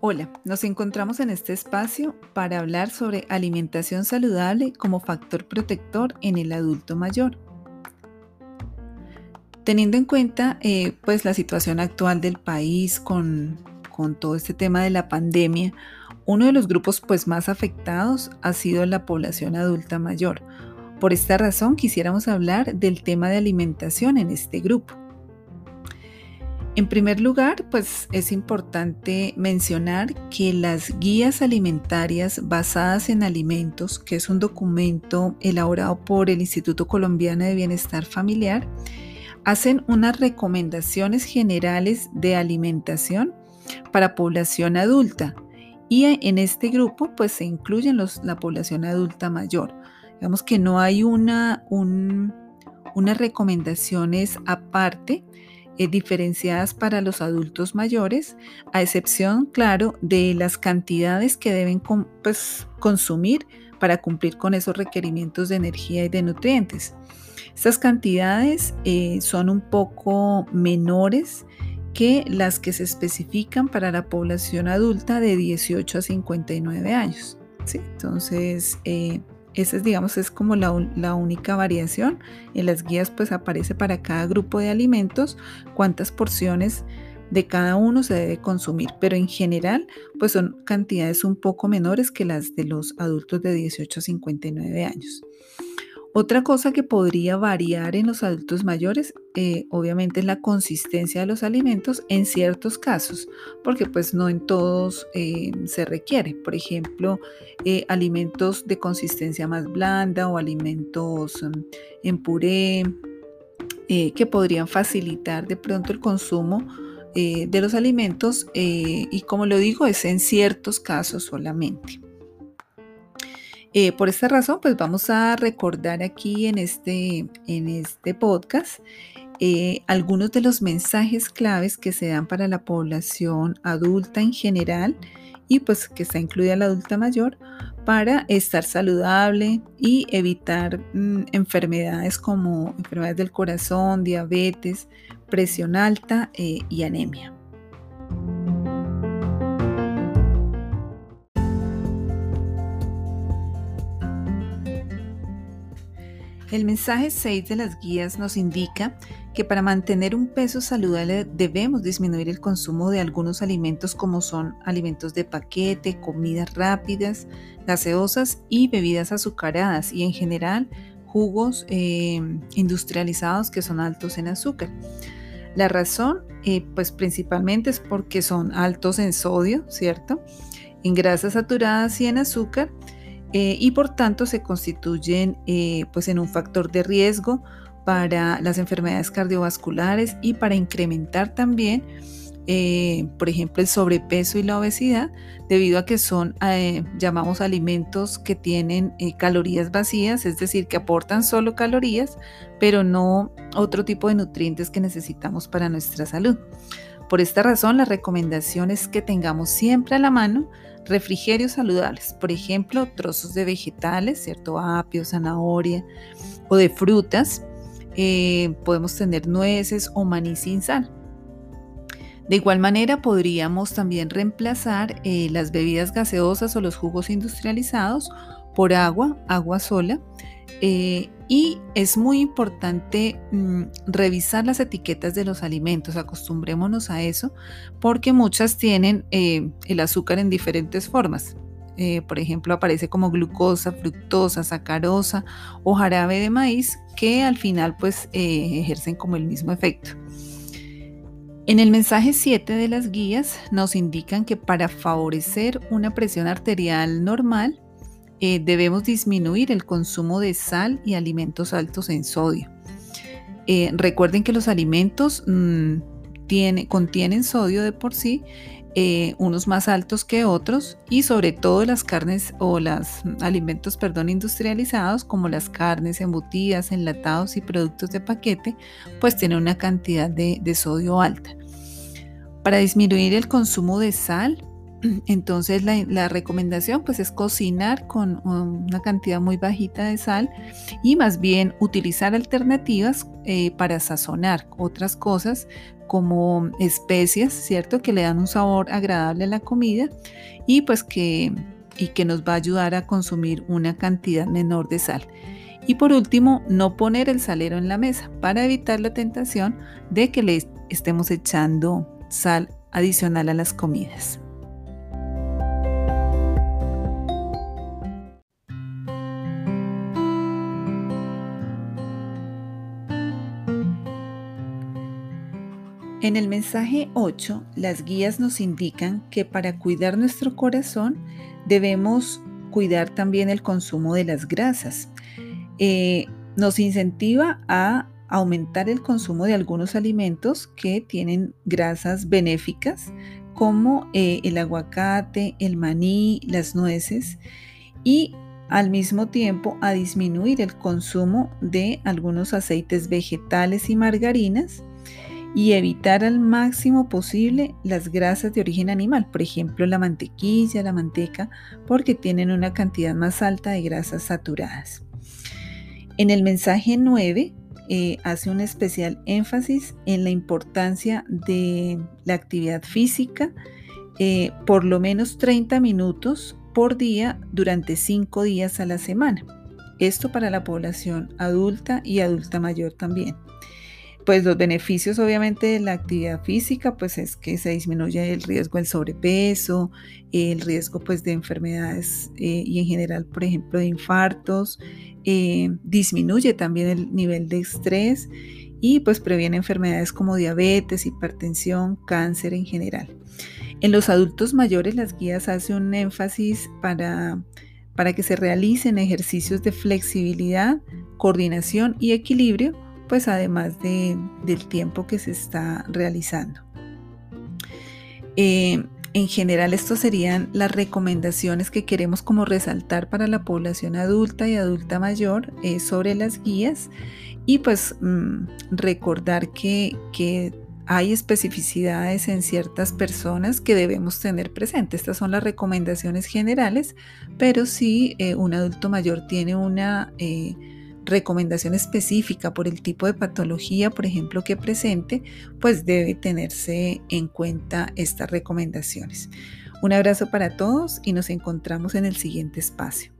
Hola, nos encontramos en este espacio para hablar sobre alimentación saludable como factor protector en el adulto mayor. Teniendo en cuenta eh, pues la situación actual del país con, con, todo este tema de la pandemia, uno de los grupos pues más afectados ha sido la población adulta mayor. Por esta razón quisiéramos hablar del tema de alimentación en este grupo. En primer lugar, pues es importante mencionar que las guías alimentarias basadas en alimentos, que es un documento elaborado por el Instituto Colombiano de Bienestar Familiar, hacen unas recomendaciones generales de alimentación para población adulta y en este grupo pues se incluyen la población adulta mayor. Digamos que no hay una, unas recomendaciones aparte eh, diferenciadas para los adultos mayores, a excepción, claro, de las cantidades que deben pues, consumir para cumplir con esos requerimientos de energía y de nutrientes. Estas cantidades eh, son un poco menores que las que se especifican para la población adulta de 18 a 59 años. Entonces, eh, esa es, digamos, es como la, única variación. En las guías pues aparece para cada grupo de alimentos cuántas porciones de cada uno se debe consumir, pero en general pues son cantidades un poco menores que las de los adultos de 18 a 59 años. Otra cosa que podría variar en los adultos mayores, eh, obviamente, es la consistencia de los alimentos en ciertos casos, porque pues no en todos eh, se requiere. Por ejemplo, eh, alimentos de consistencia más blanda o alimentos mm, en puré, que podrían facilitar de pronto el consumo de los alimentos y como lo digo, es en ciertos casos solamente. Eh, por esta razón, pues vamos a recordar aquí en este, en este podcast eh, algunos de los mensajes claves que se dan para la población adulta en general y pues que está incluida la adulta mayor para estar saludable y evitar mm, enfermedades como enfermedades del corazón, diabetes, presión alta eh, y anemia. El mensaje 6 de las guías nos indica que para mantener un peso saludable debemos disminuir el consumo de algunos alimentos como son alimentos de paquete, comidas rápidas, gaseosas y bebidas azucaradas y en general jugos eh, industrializados que son altos en azúcar. La razón, eh, pues principalmente es porque son altos en sodio, ¿cierto? En grasas saturadas y en azúcar eh, y por tanto se constituyen eh, pues en un factor de riesgo para las enfermedades cardiovasculares y para incrementar también, eh, por ejemplo, el sobrepeso y la obesidad, debido a que son, llamamos alimentos que tienen calorías vacías, es decir, que aportan solo calorías, pero no otro tipo de nutrientes que necesitamos para nuestra salud. Por esta razón, la recomendación es que tengamos siempre a la mano refrigerios saludables, por ejemplo, trozos de vegetales, ¿cierto? Apio, zanahoria o de frutas. Eh, podemos tener nueces o maní sin sal. De igual manera, podríamos también reemplazar eh, las bebidas gaseosas o los jugos industrializados por agua, agua sola, eh, y es muy importante mm, revisar las etiquetas de los alimentos, acostumbrémonos a eso, porque muchas tienen eh, el azúcar en diferentes formas. Eh, por ejemplo, aparece como glucosa, fructosa, sacarosa o jarabe de maíz, que al final pues ejercen como el mismo efecto. En el mensaje 7 de las guías nos indican que para favorecer una presión arterial normal, eh, debemos disminuir el consumo de sal y alimentos altos en sodio. Eh, recuerden que los alimentos mm, contienen sodio de por sí, eh, unos más altos que otros y sobre todo las carnes o los alimentos perdón, industrializados como las carnes embutidas, enlatados y productos de paquete, pues tienen una cantidad de sodio alta. Para disminuir el consumo de sal, Entonces la, recomendación pues es cocinar con um, una cantidad muy bajita de sal y más bien utilizar alternativas eh, para sazonar otras cosas como especias, ¿cierto? Que le dan un sabor agradable a la comida y pues que, y que nos va a ayudar a consumir una cantidad menor de sal. Y por último, no poner el salero en la mesa para evitar la tentación de que le estemos echando sal adicional a las comidas. En el mensaje 8, las guías nos indican que para cuidar nuestro corazón debemos cuidar también el consumo de las grasas. Eh, nos incentiva a aumentar el consumo de algunos alimentos que tienen grasas benéficas como eh, el aguacate, el maní, las nueces y al mismo tiempo a disminuir el consumo de algunos aceites vegetales y margarinas y evitar al máximo posible las grasas de origen animal, por ejemplo la mantequilla, la manteca, porque tienen una cantidad más alta de grasas saturadas. En el mensaje 9 eh, hace un especial énfasis en la importancia de la actividad física, eh, por lo menos 30 minutos por día durante 5 días a la semana. Esto para la población adulta y adulta mayor también pues los beneficios obviamente de la actividad física pues es que se disminuye el riesgo del sobrepeso, el riesgo pues de enfermedades eh, y en general por ejemplo de infartos, eh, disminuye también el nivel de estrés y pues previene enfermedades como diabetes, hipertensión, cáncer en general. En los adultos mayores las guías hacen un énfasis para, para que se realicen ejercicios de flexibilidad, coordinación y equilibrio pues además del tiempo que se está realizando. Eh, en general, estas serían las recomendaciones que queremos como resaltar para la población adulta y adulta mayor eh, sobre las guías y pues mm, recordar que, hay especificidades en ciertas personas que debemos tener presente. Estas son las recomendaciones generales, pero si eh, un adulto mayor tiene una recomendación específica por el tipo de patología, por ejemplo, que presente, pues debe tenerse en cuenta estas recomendaciones. Un abrazo para todos y nos encontramos en el siguiente espacio.